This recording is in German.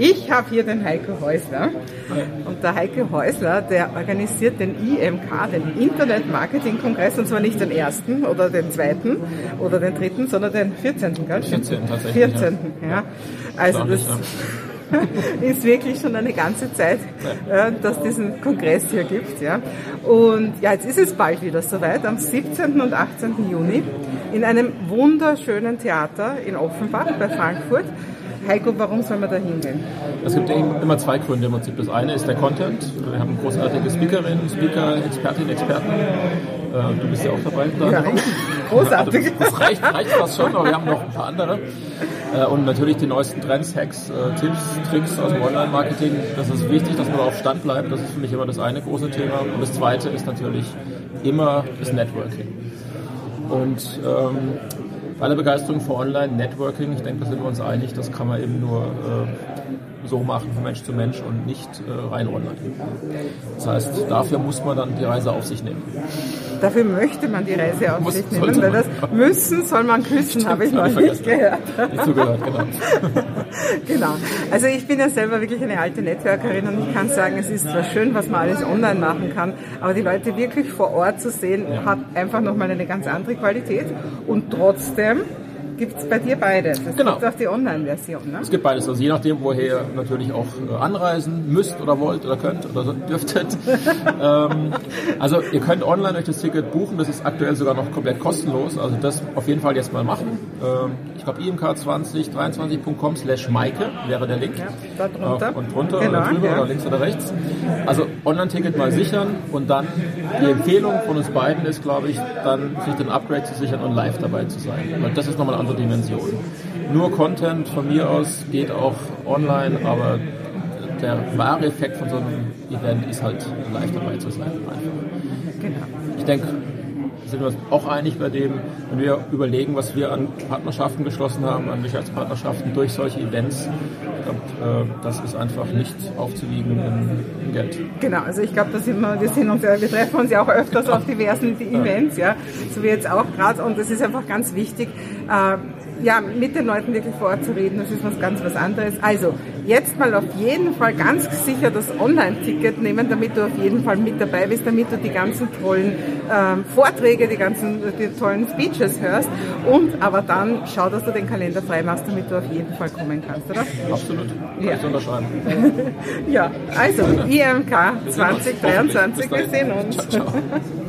Ich habe hier den Heiko Häusler. Und der Heiko Häusler, der organisiert den IMK, den Internet Marketing Kongress, und zwar nicht den ersten oder den zweiten oder den dritten, sondern den 14. Gell? 14. tatsächlich. 14. Ja. ja. Also das ist wirklich schon eine ganze Zeit, ja, dass es diesen Kongress hier gibt. Ja. Und ja, jetzt ist es bald wieder soweit, am 17. und 18. Juni in einem wunderschönen Theater in Offenbach bei Frankfurt. Heiko, warum soll man da hingehen? Es gibt immer zwei Gründe im Prinzip. Das eine ist der Content. Wir haben großartige Speakerinnen, Speaker, Expertinnen, Experten. Äh, du bist ja auch dabei. Ja, großartig. Also, das reicht, reicht fast schon, aber wir haben noch ein paar andere. Äh, und natürlich die neuesten Trends, Hacks, äh, Tipps, Tricks aus dem Online-Marketing. Das ist wichtig, dass man auf Stand bleibt. Das ist für mich immer das eine große Thema. Und das zweite ist natürlich immer das Networking. Und ähm, bei aller Begeisterung für Online-Networking, ich denke, da sind wir uns einig, das kann man eben nur äh, so machen von Mensch zu Mensch und nicht äh, rein online. Das heißt, dafür muss man dann die Reise auf sich nehmen. Dafür möchte man die Reise auf muss, sich nehmen, weil das müssen soll man küssen, habe ich noch nicht gehört. Nicht zugehört, genau. genau. Also ich bin ja selber wirklich eine alte Networkerin und ich kann sagen, es ist zwar schön, was man alles online machen kann, aber die Leute wirklich vor Ort zu sehen, hat einfach nochmal eine ganz andere Qualität und trotzdem gibt es bei dir beides. Es genau. gibt auch die Online-Version. Ne? Es gibt beides. Also je nachdem, woher ihr natürlich auch äh, anreisen müsst oder wollt oder könnt oder dürftet. ähm, also ihr könnt online euch das Ticket buchen. Das ist aktuell sogar noch komplett kostenlos. Also das auf jeden Fall jetzt mal machen. Ähm, ich glaube imk2023.com slash Maike wäre der Link. Ja, da drunter. Äh, und drunter genau, oder drüber ja. oder links oder rechts. Also Online-Ticket mal sichern und dann die Empfehlung von uns beiden ist, glaube ich, dann sich den Upgrade zu sichern und live dabei zu sein. Weil das ist nochmal ein andere Dimension. Nur Content von mir aus geht auch online, aber der wahre Effekt von so einem Event ist halt live dabei zu sein. Genau. Ich denke, sind wir uns auch einig bei dem, wenn wir überlegen, was wir an Partnerschaften geschlossen haben, an Sicherheitspartnerschaften durch solche Events. Ich glaube, äh, das ist einfach nicht aufzuwiegen in, Geld. Genau, also ich glaube, wir, wir, sind uns, wir treffen uns ja auch öfters auf diversen Events, ja, so wie jetzt auch gerade. Und das ist einfach ganz wichtig, äh, ja, mit den Leuten wirklich vor Ort zu reden, das ist was ganz was anderes. Also, jetzt mal auf jeden Fall ganz sicher das Online-Ticket nehmen, damit du auf jeden Fall mit dabei bist, damit du die ganzen tollen ähm, Vorträge, die ganzen die tollen Speeches hörst und aber dann schau, dass du den Kalender frei machst, damit du auf jeden Fall kommen kannst, oder? Absolut. Kann ja. ich unterschreiben. ja, also IMK 2023, wir sehen uns. Ciao, ciao.